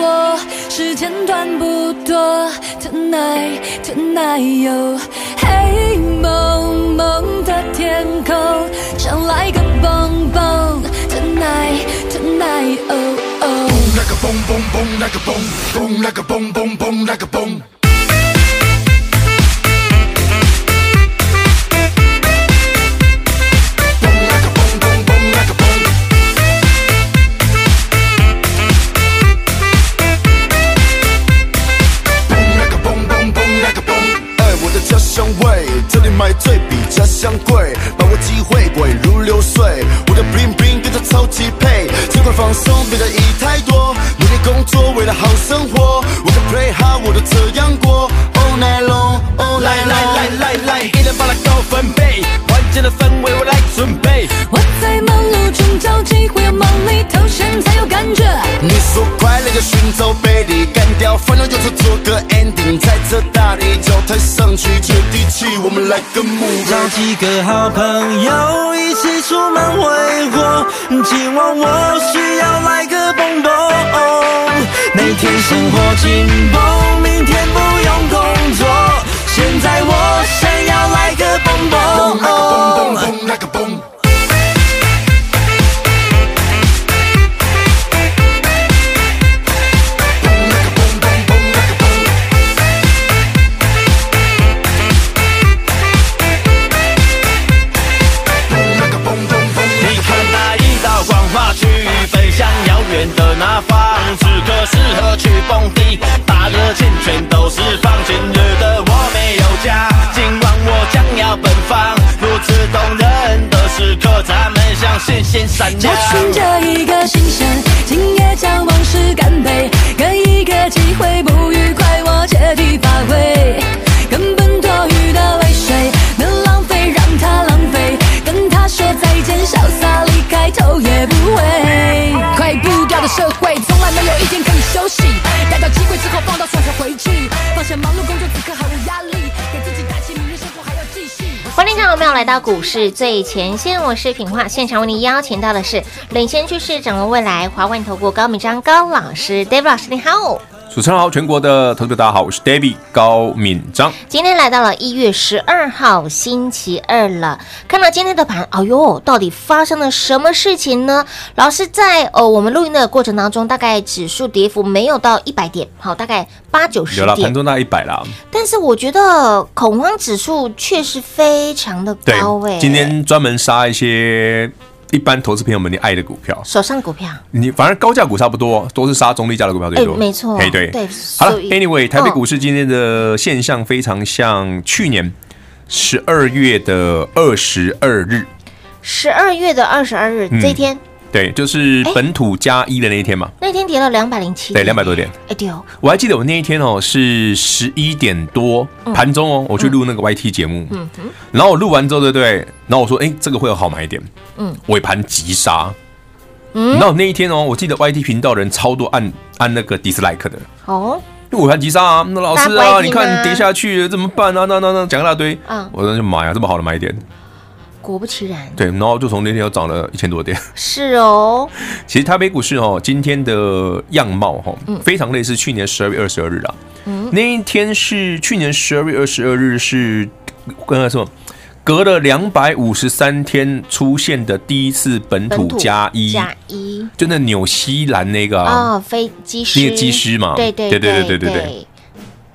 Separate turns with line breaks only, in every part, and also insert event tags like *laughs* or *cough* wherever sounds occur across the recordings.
我，时间短不多。Tonight, tonight, 有黑蒙蒙的天空，想来个蹦蹦。Tonight, tonight, oh oh。来个蹦蹦蹦，来个蹦蹦，来个蹦蹦蹦，来个蹦。几个好朋友一起出门挥霍，今晚我需要来个蹦蹦。每天生活紧绷，明天不用工作，现在我想要来个蹦蹦。欢迎来到股市最前线，我是品化，现场为您邀请到的是领先趋势、掌握未来华冠投顾高敏章高老师，David 老师，你好。
主持人好，全国的投资者大家好，我是 David 高敏章。
今天来到了一月十二号星期二了，看到今天的盘，哎呦，到底发生了什么事情呢？老师在呃我们录音的过程当中，大概指数跌幅没有到一百点，好，大概八九十点，有了
盘中大概一百啦。
但是我觉得恐慌指数确实非常的高诶、欸，
今天专门杀一些。一般投资朋友们，你爱的股票，
手上股票，
你反而高价股差不多，都是杀中低价的股票最多。
没错，
对对。好了，Anyway，台北股市今天的现象非常像去年十二月的二十二日，
十二月的二十二日这一天。
对，就是本土加一的那一天嘛。
那天跌了两百零七，
对，两百多点。
哎，对哦。
我还记得我那一天哦，是十一点多盘中哦，我去录那个 YT 节目。嗯哼。然后我录完之后，对不对？然后我说，哎，这个会有好买点。嗯。尾盘急杀。嗯。然后那一天哦，我记得 YT 频道人超多按按那个 dislike 的。哦。尾盘急杀啊！那老师啊，你看跌下去了怎么办啊？那那那讲一大堆。嗯。我说就买啊，这么好的买点。
果不其然，
对，然后就从那天又涨了一千多点。
是哦，*laughs*
其实台北股市哦，今天的样貌哈，非常类似去年十二月二十二日啊。嗯，那一天是去年十二月二十二日，是跟他说隔了两百五十三天出现的第一次本土加一。
加一，
就那纽西兰那个
啊，飞机师。
那个机师嘛，
对对对对对对。对。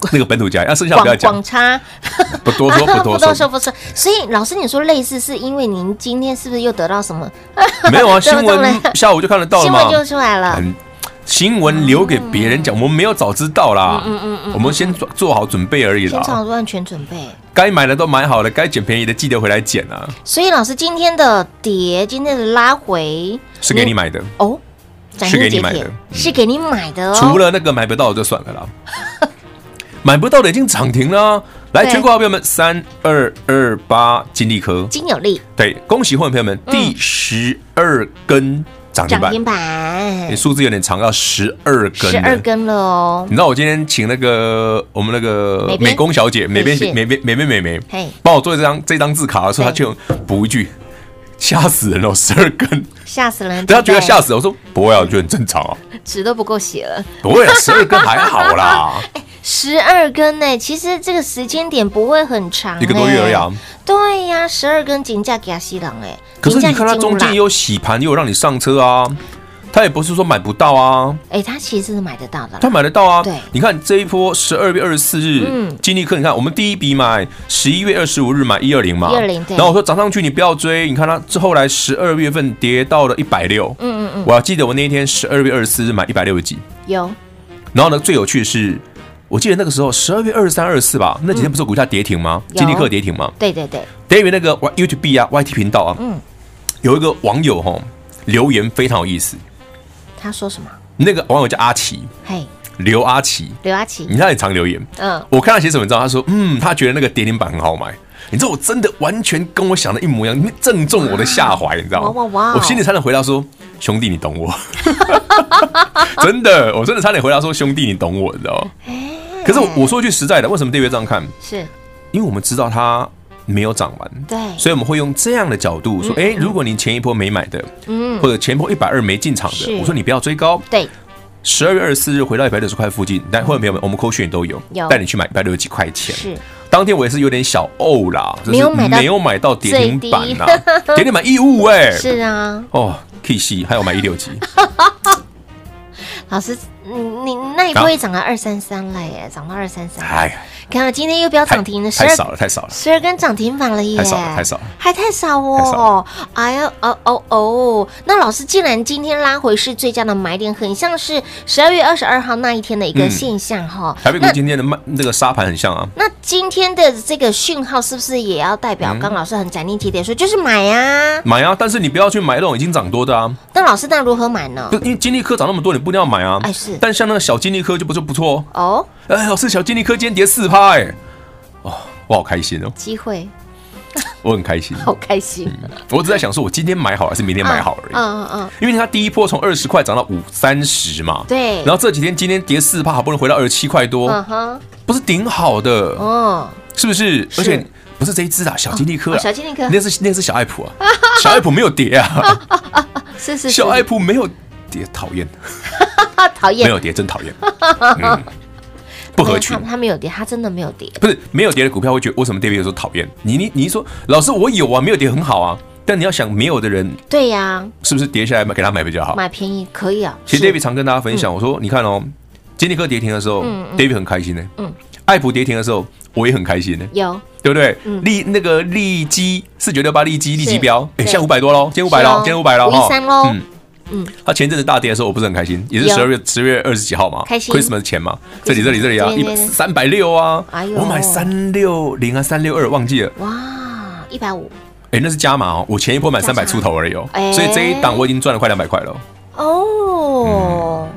*laughs*
那个本土加一，要剩下不要讲，
广差 *laughs*
不多说，不多说，
不多说，不说。所以老师，你说类似，是因为您今天是不是又得到什么？*laughs*
没有啊，新闻下午就看得到了嘛，
新闻就出来了。
新闻留给别人讲，我们没有早知道啦。嗯嗯嗯，我们先做做好准备而已啦。
先做好万全准备，
该买的都买好了，该捡便宜的记得回来捡啊。
所以老师今天的跌，今天的拉回
是给你买的
哦，
是给你买的，
是给你买的哦。
除了那个买不到就算了啦。买不到的已经涨停了，来，全国好朋友们，三二二八金利科，
金有利，
对，恭喜会员朋友们，第十二根涨停板，
涨停板，
你数字有点长，要十二根，
十二根了哦。
你知道我今天请那个我们那个美工小姐，美编美编美编美眉，嘿，帮我做这张这张字卡的时候，她就补一句。吓死人了，十二根，
吓死人！
大家觉得吓死，我说不会啊，我觉得很正常啊，
纸都不够写了，
不会啊，十二根还好啦。*laughs*
十二根呢，其实这个时间点不会很长，
一个多月而已啊。
对呀，十二根金价给他吸狼哎，
可是你看它中间也有洗盘，也有让你上车啊。他也不是说买不到啊，
哎，他其实是买得到的，
他买得到啊。
对，
你看这一波十二月二十四日，嗯，金利科，你看我们第一笔买十一月二十五日买一二零嘛，一二零，对。然后我说涨上去你不要追，你看它之后来十二月份跌到了一百六，嗯嗯嗯，我要记得我那一天十二月二十四日买一百六十几，
有。
然后呢，最有趣的是，我记得那个时候十二月二十三、二十四吧，那几天不是股价跌停吗？金立克跌停吗？
对对对。
等于那个 YouTube 啊，YT 频道啊，嗯，有一个网友哈留言非常有意思。
他说什么？
那个网友叫阿奇，
嘿，
刘阿奇，
刘阿奇，
你看他也常留言，嗯，我看他写什么，你知道？他说，嗯，他觉得那个跌停板很好买，你知道，我真的完全跟我想的一模一样，正中我的下怀，你知道吗？哇哇哇！我心里差点回答说，兄弟，你懂我，*laughs* 真的，我真的差点回答说，兄弟，你懂我，你知道吗？可是我说句实在的，为什么订阅这样看？
是。
因为我们知道它。没有涨完，
对，
所以我们会用这样的角度说，哎、嗯，如果你前一波没买的，嗯，或者前一波一百二没进场的，我说你不要追高，
对，
十二月二十四日回到一百六十块附近，但会员朋友们，我们扣讯都有，带你去买一百六十几块钱，是，当天我也是有点小呕啦，就是没有买到跌停板呐，跌 *laughs* 停板义务哎，*laughs*
是啊，
哦，K C 还有买一六级，*laughs*
老师，你你那一波也涨到二三三了耶，涨到二三三，哎。看到今天又飙涨停了，
太少了，太少了，
十二根涨停板了耶，
太少了，太少了，
还太少哦，哎呀，哦哦哦，那老师既然今天拉回是最佳的买点，很像是十二月二十二号那一天的一个现象哈。
台北股今天的卖那个沙盘很像啊。
那今天的这个讯号是不是也要代表刚老师很斩钉截铁说就是买呀？
买啊，但是你不要去买那种已经涨多的啊。
那老师那如何买呢？
因为金利科涨那么多，你不一定要买啊。哎是，但像那个小金利科就不就不错哦。哎，老师，小金利科今天跌四趴，哎，哦，我好开心哦！
机会，
我很开心，*laughs*
好开心。
我只在想说，我今天买好还是明天买好而已。嗯嗯嗯。因为它第一波从二十块涨到五三十嘛，
对。
然后这几天今天跌四趴，好不容易回到二十七块多，嗯哼，不是顶好的哦，是不是？而且不是这一只啊，小金利科，
小金利科，
那是那是小爱普啊，小爱普没有跌啊，*laughs*
是是，
小爱普没有跌，讨厌。*laughs*
讨厌，
没有跌，真讨厌。嗯，不合群。
他没有跌，他真的没有跌。
不是没有跌的股票会觉得为什么 David 有时候讨厌你？你你说老师我有啊，没有跌很好啊。但你要想没有的人，
对呀，
是不是跌下来买给他买比较好？
买便宜可以啊。
其实 David 常跟大家分享，我说你看哦，金立科跌停的时候，David 很开心呢。嗯，爱普跌停的时候，我也很开心呢。有，对不对？利那个利基四九六八利基利基标，哎，现在五百多喽，今天五百喽，今天五百喽，
五三喽。嗯。
嗯，他前阵子大跌的时候，我不是很开心，也是十二月十月二十几号嘛，开心，Christmas 前嘛，这里这里这里啊，一百三百六啊，我买三六零啊，三六二忘记了，哇，
一百五，
哎，那是加码哦，我前一波买三百出头而已哦，所以这一档我已经赚了快两百块了，
哦，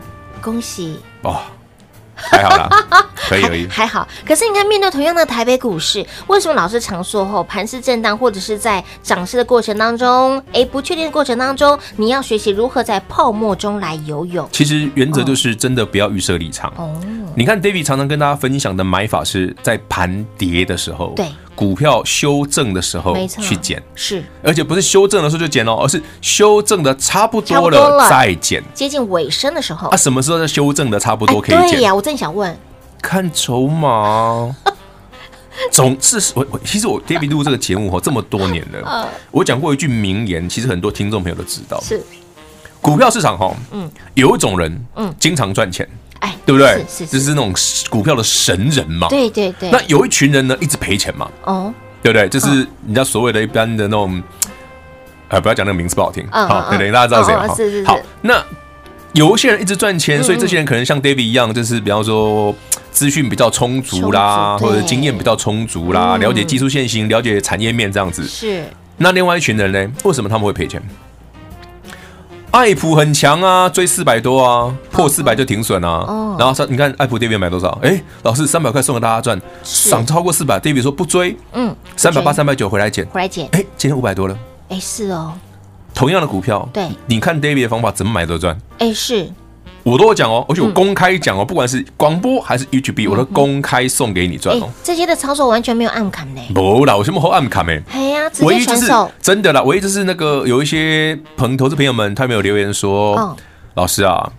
恭喜，哇。
还好啦，*laughs* 可以而已，
还好。可是你看，面对同样的台北股市，为什么老是常说后盘势震荡，或者是在涨势的过程当中，哎，不确定的过程当中，你要学习如何在泡沫中来游泳？
其实原则就是真的不要预设立场。哦，你看，David 常常跟大家分享的买法是在盘跌的时候，对。股票修正的时候去减，
是，
而且不是修正的时候就减哦，而是修正的差不多了。再减，
接近尾声的时候。
啊，什么时候在修正的差不多可以捡？
对呀，我正想问，
看筹码。*laughs* 总是我我其实我 David 录这个节目哈 *laughs* 这么多年了，我讲过一句名言，其实很多听众朋友都知道，是。股票市场哈，嗯，有一种人，嗯，经常赚钱。哎，对不对？是是，就是那种股票的神人嘛。
对对对。
那有一群人呢，一直赔钱嘛。哦，对不对？就是人家所谓的一般的那种，呃，不要讲那个名字不好听。好，对对，大家知道谁吗？是是是。好，那有一些人一直赚钱，所以这些人可能像 David 一样，就是比方说资讯比较充足啦，或者经验比较充足啦，了解技术线型，了解产业面这样子。是。那另外一群人呢？为什么他们会赔钱？爱普很强啊，追四百多啊，破四百就停损啊。
哦。
然后说，你看爱普 David 买多少？哎，老师三百块送给大家赚，涨超过四百，David 说不追，
嗯，
三百八、三百九回来捡，
回来捡，
哎，今天五百多了。
哎，是哦，
同样的股票，
对。
你看 David 的方法怎么买都赚。
哎是，
我都有讲哦，而且我公开讲哦，不管是广播还是 YouTube，我都公开送给你赚
哎
哦。
这些的操作完全没有暗砍呢。
不啦，我什么好暗卡没？
哎呀，
唯一就是，真的啦，唯一就是那个有一些朋投资朋友们，他们有留言说，
哦
老师啊，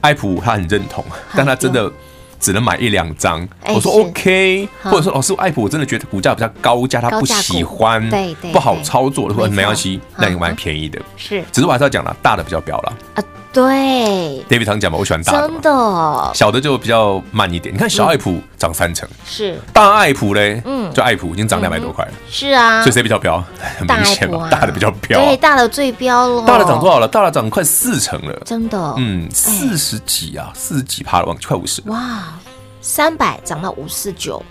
爱普他很认同，但他真的只能买一两张。我
说
OK，或者说老师，艾普我真的觉得股价比较高价，他不喜欢，
对对
不好操作的话，
没
关系，那你买
嗯
便宜的。
是
只是我还是要讲了，大的比较表了。
啊，对
，David 常讲嘛，我喜欢大的
真，的。
小的就比较慢一点。你看小爱普涨三成，
是。
大爱普嘞，
嗯。
就爱普已经涨两百多块了，
是啊。
所以，谁比较彪？很明显嘛，大的比较飙啊。
对，大的最彪了，
大的涨多少了？大的涨快四成了，
真的，
嗯，四十几啊，四十几趴了，往快五十，
哇，三百涨到五四九，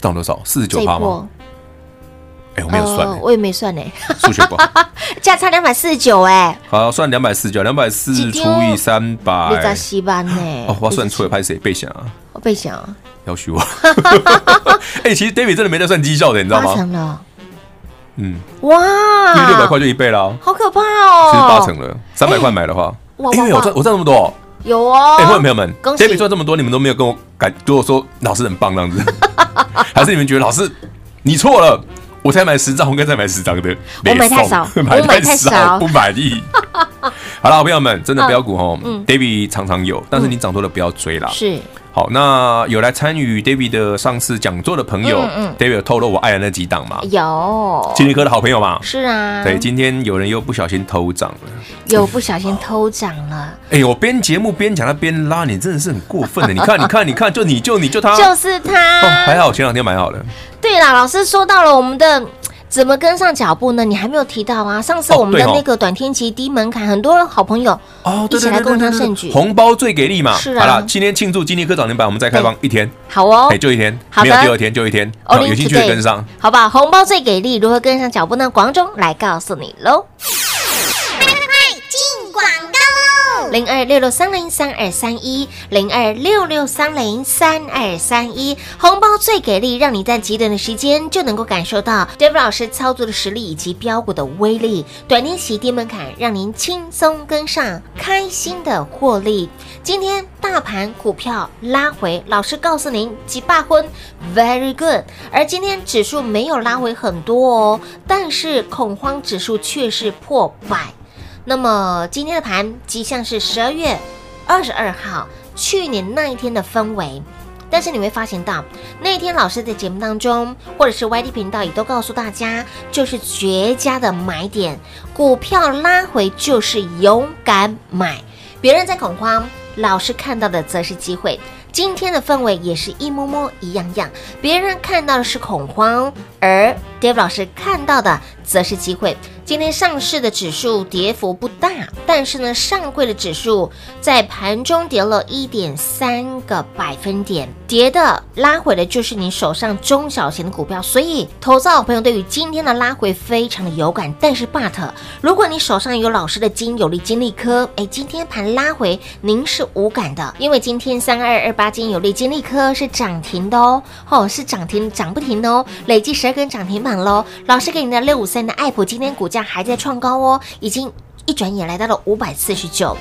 涨多少？四十九趴
吗？
哎，我没有算
我也没算呢，
数学不好。*laughs*
价差两百四十九，哎，
好，算两百四十九，两百四除以三百。
你在，西班呢？
哦，我要算错了，拍谁？背想啊，
我背想
要许我。*laughs* 哎，其实 David 真的没在算绩效的，你知道
八
吗？
成了，
嗯，
哇，
因为六百块就一倍了，
好可怕
其实
哦，
八成了，三百块买的话，
哇
因为我
哇
赚我赚这么多。
有哦，
哎，朋友
们
，David 赚这么多，你们都没有跟我感跟我说老师很棒这样子，*laughs* 还是你们觉得老师你错了？我才买十张，我应该再买十张的。
我买太少 *laughs* 买太
太
少
不满意。*laughs* 好了，好朋友们，真的标股哦
嗯
，David 常常有，但是你涨多了不要追啦。
是
好，那有来参与 David 的上次讲座的朋友
嗯嗯
，David 有透露我爱的那几档嘛，
有，
金立科的好朋友嘛。
是啊，
对，今天有人又不小心偷涨了。
有不小心偷涨了，*laughs*
哎，我边节目边讲他边拉，你真的是很过分的。你看，*laughs* 你看，你看，就你就你就他，
就是他。
哦，还好前两天买好了。
对啦，老师说到了我们的怎么跟上脚步呢？你还没有提到啊。上次
哦
我们的那个短天期低门槛，很多好朋友
哦，
一起来共襄盛举。
红包最给力嘛！
是啊
好了，今天庆祝金立科涨停板，我们再开放一天，
好哦
哎，，就一天，
好
没有第二天就一天，好有兴趣的跟上。
好吧？红包最给力，如何跟上脚步呢？广中来告诉你喽。零二六六三零三二三一，零二六六三零三二三一，红包最给力，让你在极短的时间就能够感受到 David 老师操作的实力以及标股的威力。短天期低门槛，让您轻松跟上，开心的获利。今天大盘股票拉回，老师告诉您几百分，very good。而今天指数没有拉回很多哦，但是恐慌指数却是破百。那么今天的盘即像是十二月二十二号去年那一天的氛围，但是你会发现到那一天老师在节目当中，或者是 YT 频道也都告诉大家，就是绝佳的买点，股票拉回就是勇敢买，别人在恐慌，老师看到的则是机会。今天的氛围也是一模模一样样，别人看到的是恐慌，而 Dave 老师看到的则是机会。今天上市的指数跌幅不大，但是呢，上柜的指数在盘中跌了一点三个百分点，跌的拉回的就是你手上中小型的股票，所以投资好朋友对于今天的拉回非常的有感。但是 but 如果你手上有老师的金有利金利科，哎，今天盘拉回您是无感的，因为今天三二二八金有利金利科是涨停的哦，哦是涨停涨不停的哦，累计十跟涨停板喽。老师给你的六五三的爱普今天股价还在创高哦，已经一转眼来到了五百四十九。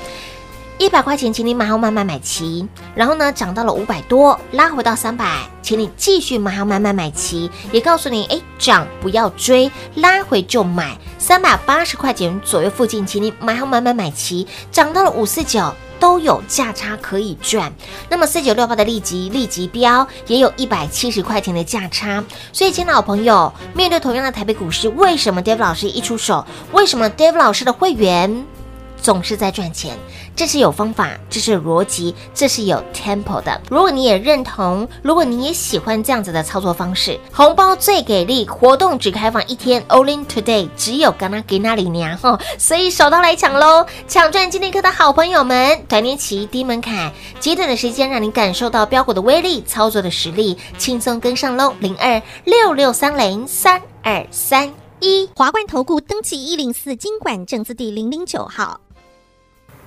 一百块钱，请你买好买买买齐，然后呢，涨到了五百多，拉回到三百，请你继续买好买买买齐。也告诉你，哎，涨不要追，拉回就买，三百八十块钱左右附近，请你买好买买买齐，涨到了五四九。都有价差可以赚，那么四九六八的立即立即标也有一百七十块钱的价差，所以，亲老朋友，面对同样的台北股市，为什么 Dave 老师一出手，为什么 Dave 老师的会员总是在赚钱？这是有方法，这是逻辑，这是有 tempo 的。如果你也认同，如果你也喜欢这样子的操作方式，红包最给力，活动只开放一天，Only today，只有刚刚给那里娘哈，所以手刀来抢喽！抢赚金立科的好朋友们，短年期低门槛，极短的时间让你感受到标股的威力，操作的实力，轻松跟上喽！零二六六三零三二三一，
华冠投顾登记一零四金管证字第零零九号。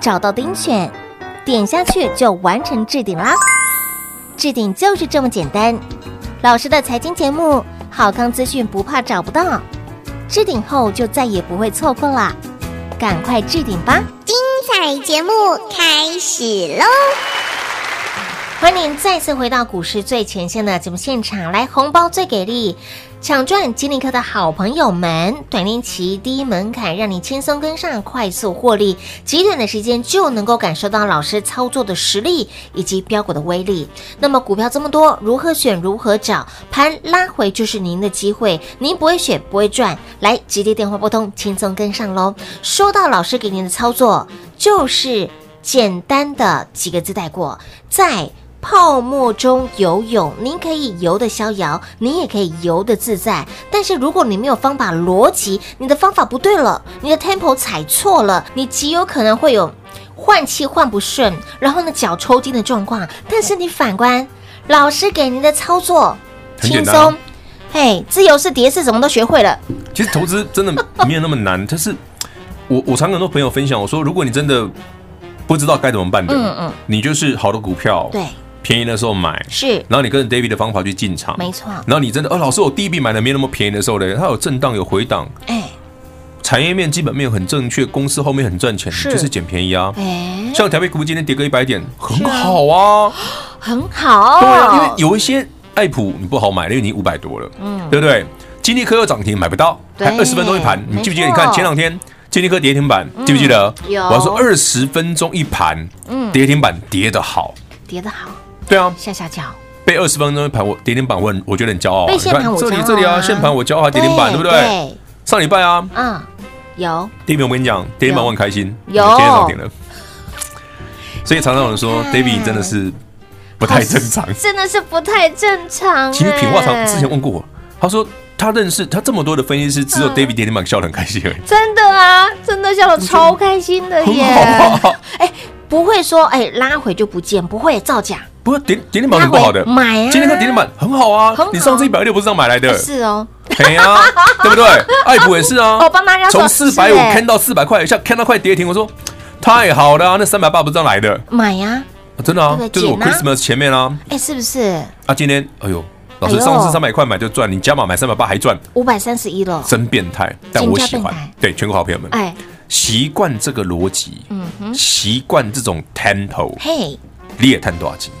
找到钉选，点下去就完成置顶啦。置顶就是这么简单。老师的财经节目，好康资讯不怕找不到。置顶后就再也不会错过啦，赶快置顶吧！
精彩节目开始喽！
欢迎您再次回到股市最前线的节目现场，来红包最给力，抢赚金立科的好朋友们，短天期低门槛，让你轻松跟上，快速获利，极短的时间就能够感受到老师操作的实力以及标股的威力。那么股票这么多，如何选？如何找？盘拉回就是您的机会，您不会选不会赚，来直接电话拨通，轻松跟上喽。说到老师给您的操作，就是简单的几个字带过，在。泡沫中游泳，您可以游得逍遥，您也可以游得自在。但是如果你没有方法逻辑，你的方法不对了，你的 tempo 踩错了，你极有可能会有换气换不顺，然后呢脚抽筋的状况。但是你反观老师给您的操作轻松，嘿，自由式、蝶式怎么都学会了。
其实投资真的没有那么难，*laughs* 但是我我常跟很多朋友分享，我说如果你真的不知道该怎么办的，嗯嗯，你就是好的股票，
对。
便宜的时候买
是，
然后你跟着 David 的方法去进场，
没错。
然后你真的，哦，老师，我第一笔买的没那么便宜的时候呢，它有震荡有回档，哎，产业面基本面很正确，公司后面很赚钱，是就是捡便宜啊。哎，像台北股今天跌个一百点，很好啊，*gasps*
很好。
对啊，因为有一些爱普你不好买，因为你五百多了，嗯，对不对？金立科又涨停买不到，还二十分钟一盘，你记不记得？你看前两天金立科跌停板，记不记得？有。我要说二十分钟一盘，嗯，跌停板跌得好，
跌得好。
对啊，
下下脚
被二十分钟盘我跌停板问，我觉得很骄傲。
被线盘我。
这里这里啊，线盘我骄傲，跌停板对不对？上礼拜啊，
嗯，有。
跌停我跟你讲，跌停板我很开心，
有。
今天涨停了。所以常常有人说，David 真的是不太正常，*laughs*
真的是不太正常。
其实品化常之前问过我，他说他认识他这么多的分析师，只有 David 跌停板笑得很开心而已。
真的啊，真的笑得超开心的耶。*laughs* 哎，不会说哎拉回就不见，不会造假。
不是跌跌停板很不好的，
买啊！
今天看跌停板很好啊，你上次一百六不是这样买来的？
是哦，
对啊，*laughs* 对不对？爱普也是啊，*laughs*
我帮大家
从四百五看到四百块，一下看到快跌停，我说太好了，那三百八不是这样来的？
买呀，
真的啊，就是我 Christmas 前面啊，
哎，是不是？
啊，今天哎呦，老师上次三百块买就赚，你加码买三百八还赚。
五百三十一了，
真变态，但我喜欢。对，全国好朋友们，哎，习惯这个逻辑，嗯哼，习惯这种 tempo，嘿，你也探多少钱？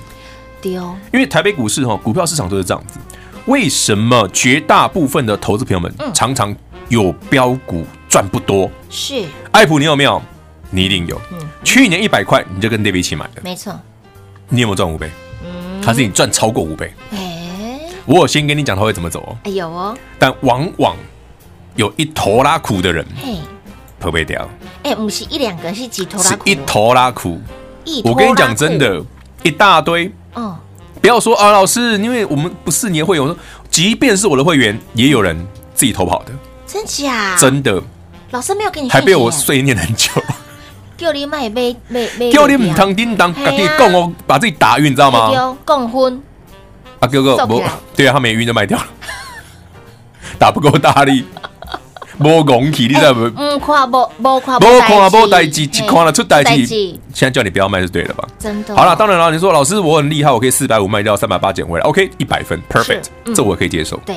丢，
因为台北股市哈，股票市场都是这样子。为什么绝大部分的投资朋友们常常有标股赚不多？
是
爱普，你有没有？你一定有。嗯，去年一百块你就跟 David 一起买的，
没错。
你有没有赚五倍？嗯，还是你赚超过五倍？哎，我有先跟你讲他会怎么走哦。
哎有哦，
但往往有一拖拉苦的人，嘿，跑不掉。
哎，不是一两个，是几拖拉苦？
一拖拉苦。我跟你讲真的，一大堆。哦，不要说啊，老师，因为我们不是你的会员。我说，即便是我的会员，也有人自己偷跑的，
真假？
真的，
老师没有给你，
还被我碎念很久。
叫你买买 *laughs*
叫你唔通叮当，赶紧供哦把自己打晕，你知道吗？
共婚
啊，哥哥不，对啊，他没晕就卖掉了。*laughs* 打不够大力，无勇气，你知道不？
嗯，看无无看
无看无代志，
嘿
只看了出代志。现在叫你不要卖是对的吧？
真的
好了，当然了，你说老师我很厉害，我可以四百五卖掉，三百八捡回来，OK，一百分，perfect，
嗯
这我可以接受。
对，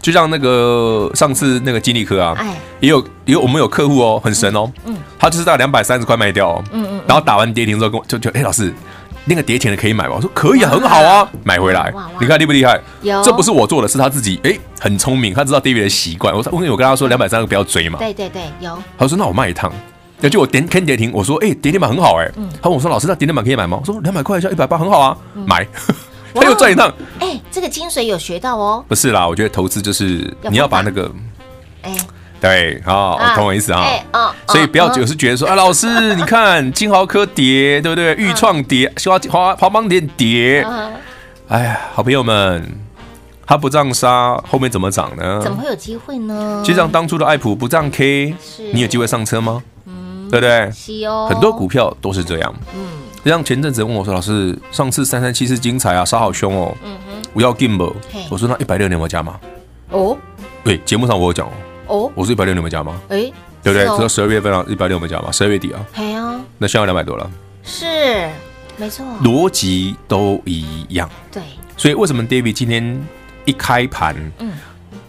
就像那个上次那个金利科啊
哎，
也有也有我们有客户哦，很神哦，嗯他就是在两百三十块卖掉哦，然后打完跌停之后跟我就就哎老师。那个跌钱的可以买吗？我说可以，很好啊，买回
来。
你看厉不厉害？
有
这不是我做的，是他自己哎，很聪明，他知道 David 的习惯。我说，我跟我跟他说两百三十不要追嘛。
对对对，有
他说那我卖一趟。那就我点看跌停，我说哎跌停板很好哎。他问我说老师那跌停板可以买吗？我说两百块一下一百八很好啊，买。他又赚一趟。
哎，这个精髓有学到哦。
不是啦，我觉得投资就是你要把那个。
哎，
对，好，懂我意思啊。
哦，
所以不要就是觉得说啊，老师你看 *laughs* 金豪科跌，对不对？豫创跌，花花花邦跌跌。哎呀，好朋友们，它不涨杀，后面怎么涨呢？
怎么会有机会呢？
就像当初的爱普不涨 K，你有机会上车吗？对不
对？
很多股票都是这样。嗯，就像前阵子问我说，老师，上次三三七是精彩啊，杀好凶哦。嗯哼，我要 gamble。我说那一百六你有没有加吗？
哦，
对，节目上我有讲哦。
哦，
我说一百六你有没有加码？
哎，
对不对？直到十二月份啊，一百六有没有加码？十二月底啊。
哎呀，
那现在两百多了。
是，没错，
逻辑都一样。
对，
所以为什么 David 今天一开盘，嗯，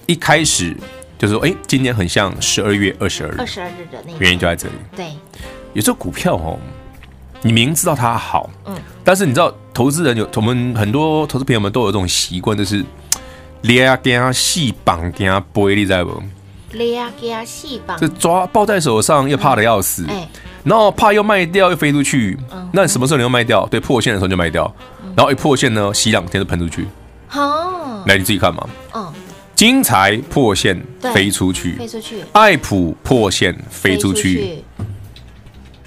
一开始就是说，哎，今年很像十二月二十二日，
二十二日的那个
原因就在这里。
对，
有时候股票哦，你明知道它好，
嗯，
但是你知道，投资人有我们很多投资朋友们都有这种习惯，就是连啊跟啊细绑惊背，你知道不？
抓惊细绑，
就抓抱在手上又怕的要死，
哎，
然后怕又卖掉又飞出去，那什么时候你要卖掉？对，破线的时候就卖掉，然后一破线呢，洗两天就喷出去。
好，
来你自己看嘛。
嗯，
精彩破线飞出去，
飞出去，
爱普破线飞出去，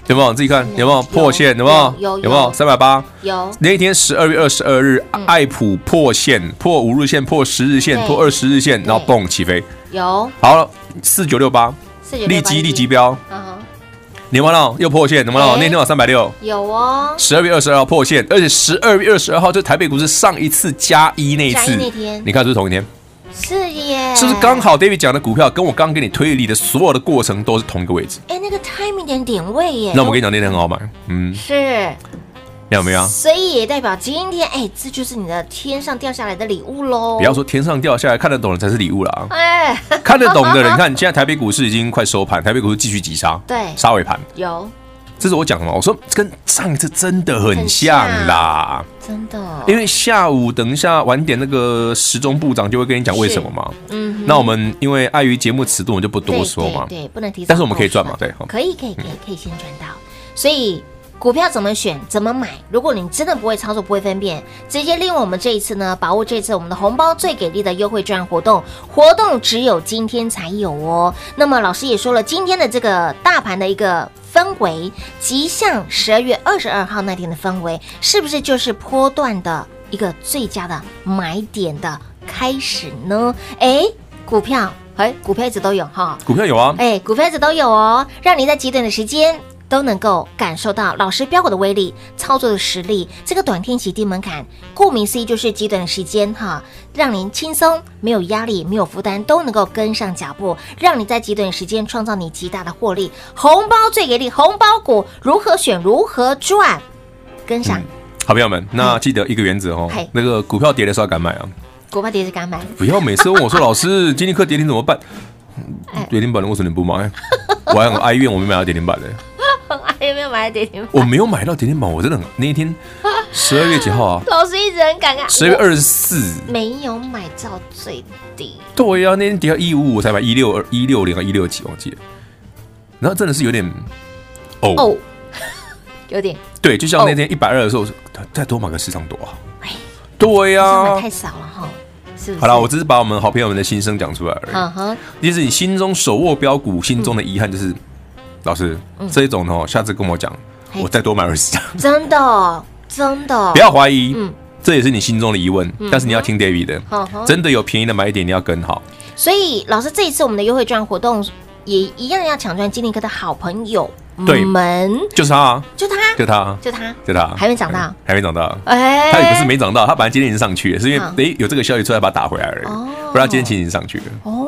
有没有？自己看有没有？破线？有没有？
有
有没有？三百八。
有。
那一天十二月二十二日，爱普破线，破五日线，破十日线，破二十日线，然后蹦起飞。
有。
好了，四九六八，立基立基标。你完了又破线，怎么了？那天晚三百六，
有哦。
十二月二十二号破线，而且十二月二十二号就台北股市上一次加一那一次，你看是不是同一天？
是耶，
是不是刚好 David 讲的股票跟我刚给你推理的所有的过程都是同一个位置？
哎，那个 timing 点点位耶。
那我跟你讲，那天很好买，嗯，
是。
有没有？
所以也代表今天，哎，这就是你的天上掉下来的礼物喽。
不要说天上掉下来，看得懂的才是礼物啦。
哎，
看得懂的人，你看现在台北股市已经快收盘，台北股市继续急杀，*laughs*
对，
杀尾盘。
有，
这是我讲的嘛？我说跟上一次真的很像啦，
真的。
因为下午等一下晚点那个时钟部长就会跟你讲为什么嘛。嗯。那我们因为碍于节目尺度，我们就不多说嘛。
对，不能提。
但是我们可以赚嘛？对，
可以，可以，可以，可以先赚到。所以。股票怎么选，怎么买？如果你真的不会操作，不会分辨，直接利用我们这一次呢，把握这次我们的红包最给力的优惠券活动，活动只有今天才有哦。那么老师也说了，今天的这个大盘的一个氛围，即像十二月二十二号那天的氛围，是不是就是波段的一个最佳的买点的开始呢？哎，股票，哎，股票一直都有哈，
股票有啊，
哎，股票一直都有哦，让你在极短的时间。都能够感受到老师标股的威力，操作的实力。这个短天期低门槛，顾名思义就是极短的时间哈，让您轻松、没有压力、没有负担，都能够跟上脚步，让你在极短的时间创造你极大的获利。红包最给力，红包股如何选？如何赚？跟上，
嗯、好朋友们，那记得一个原则哦，那个股票跌的时候敢买啊，
股票跌是敢买，
不要每次问我说老师，今天课跌停怎么办？*laughs* 跌停板的为什么你不买？我还很哀怨，我没买到跌停板的。
有没有买到跌停板？
我没有买到跌停板，我真的很那一天十二月几号啊？*laughs*
老师一直很感慨。
十二月二十四，
没有买到最低。
对呀、啊，那天跌到一五五才买一六二一六零啊一六几忘记了。然后真的是有点哦哦，*laughs*
有点
对，就像那天一百二的时候，再多买个十张多好。哎，对呀、啊，
太少了哈。是是
好了，我只是把我们好朋友们的心声讲出来而已。嗯哼，其实你心中手握标股，心中的遗憾就是。嗯老师，嗯、这一种哦，下次跟我讲，我再多买二十张。
真的，真的，
不要怀疑，嗯，这也是你心中的疑问，嗯、但是你要听 David 的，嗯、真的有便宜的买点，你要跟好。
所以，老师这一次我们的优惠券活动也一样要抢赚金立科的好朋友。
对，
门
就是他，
就他，
就他，
就他，
就他，
还没长大，
还没长大。哎，他也不是没长大，他本来今天已经上去了，是因为哎有这个消息出来把他打回来而已。哦，不然今天其实已经上去了。哦。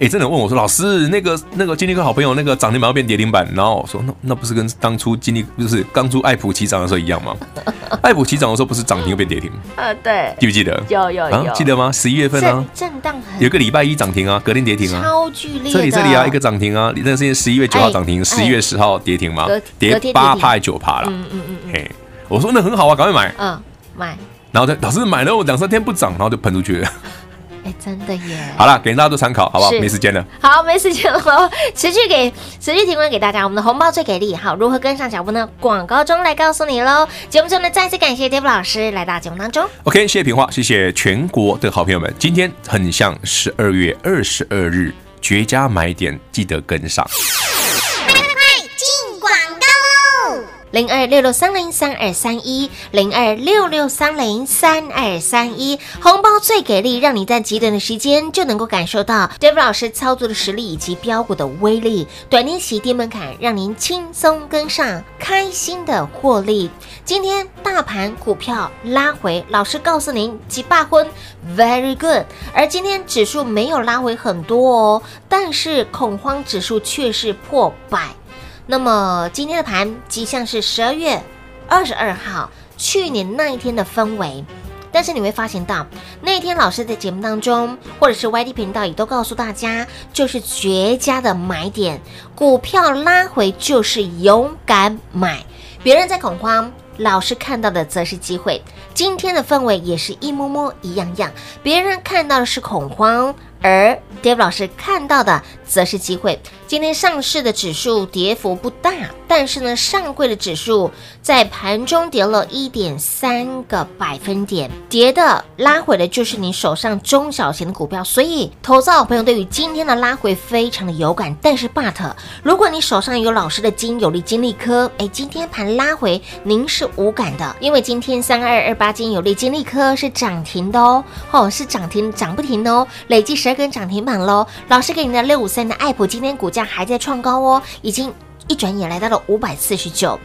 哎，真的问我说，老师，那个那个金立科好朋友那个涨停板要变跌停板，然后我说那那不是跟当初金立就是刚出爱普起涨的时候一样吗？*laughs* 爱普起涨的时候不是涨停又变跌停？
呃，对，
记不记得？
有有有，
记得吗？十一月份啊，
震荡很，
有个礼拜一涨停啊，隔天跌停啊，
超剧烈。
这里这里啊，一个涨停啊，那是十一月九号涨停，十一月十号跌停嘛，跌八趴九趴了。嗯嗯嗯，嘿，我说那很好啊，赶快买。
嗯，买。
然后他老师买了，我两三天不涨，然后就喷出去了。
哎，真的耶！
好了，给大家做参考，好不好？没时间了。
好，没时间了。*laughs* 持续给，持续提供给大家，我们的红包最给力。好，如何跟上脚步呢？广告中来告诉你喽。节目中呢，再次感谢 David 老师来到节目当中。
OK，谢谢平话，谢谢全国的好朋友们。今天很像十二月二十二日，绝佳买点，记得跟上。
零二六六三零三二三一，零二六六三零三二三一，红包最给力，让你在极短的时间就能够感受到 David 老师操作的实力以及标股的威力。短天期低门槛，让您轻松跟上，开心的获利。今天大盘股票拉回，老师告诉您几把分，very good。而今天指数没有拉回很多哦，但是恐慌指数却是破百。那么今天的盘即像是十二月二十二号去年那一天的氛围，但是你会发现到那一天老师在节目当中，或者是 YT 频道也都告诉大家，就是绝佳的买点，股票拉回就是勇敢买，别人在恐慌，老师看到的则是机会。今天的氛围也是一模模一样样，别人看到的是恐慌。而 Dave 老师看到的则是机会。今天上市的指数跌幅不大，但是呢，上柜的指数在盘中跌了一点三个百分点，跌的拉回的就是你手上中小型的股票。所以，投资好朋友对于今天的拉回非常的有感。但是，But 如果你手上有老师的金有利金利科，哎，今天盘拉回您是无感的，因为今天三二二八金有利金利科是涨停的哦，哦，是涨停涨不停的哦，累计十。跟涨停板喽，老师给你的六五三的爱普，今天股价还在创高哦，已经一转眼来到了五百四十九，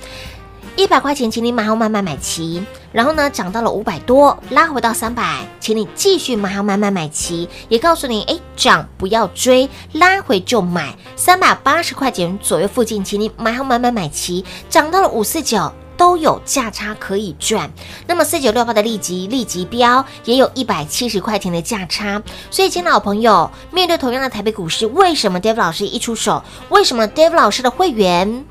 一百块钱，请你买好买买买齐，然后呢涨到了五百多，拉回到三百，请你继续买好买买买齐，也告诉你，哎，涨不要追，拉回就买，三百八十块钱左右附近，请你买好买买买齐，涨到了五四九。都有价差可以赚，那么四九六八的立即立即标也有一百七十块钱的价差，所以，亲老朋友，面对同样的台北股市，为什么 Dave 老师一出手，为什么 Dave 老师的会员？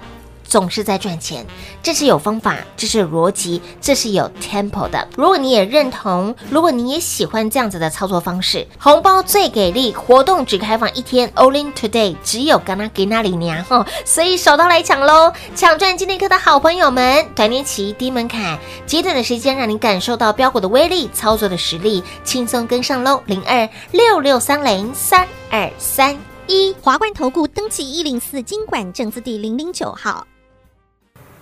总是在赚钱，这是有方法，这是逻辑，这是有 tempo 的。如果你也认同，如果你也喜欢这样子的操作方式，红包最给力，活动只开放一天，Only today，只有刚刚给那里娘哈，所以手刀来抢喽！抢赚金立科的好朋友们，短年期低门槛，极短的时间让你感受到标股的威力，操作的实力，轻松跟上喽！零二六六三零三二三一，
华冠投顾登记一零四金管证字第零零九号。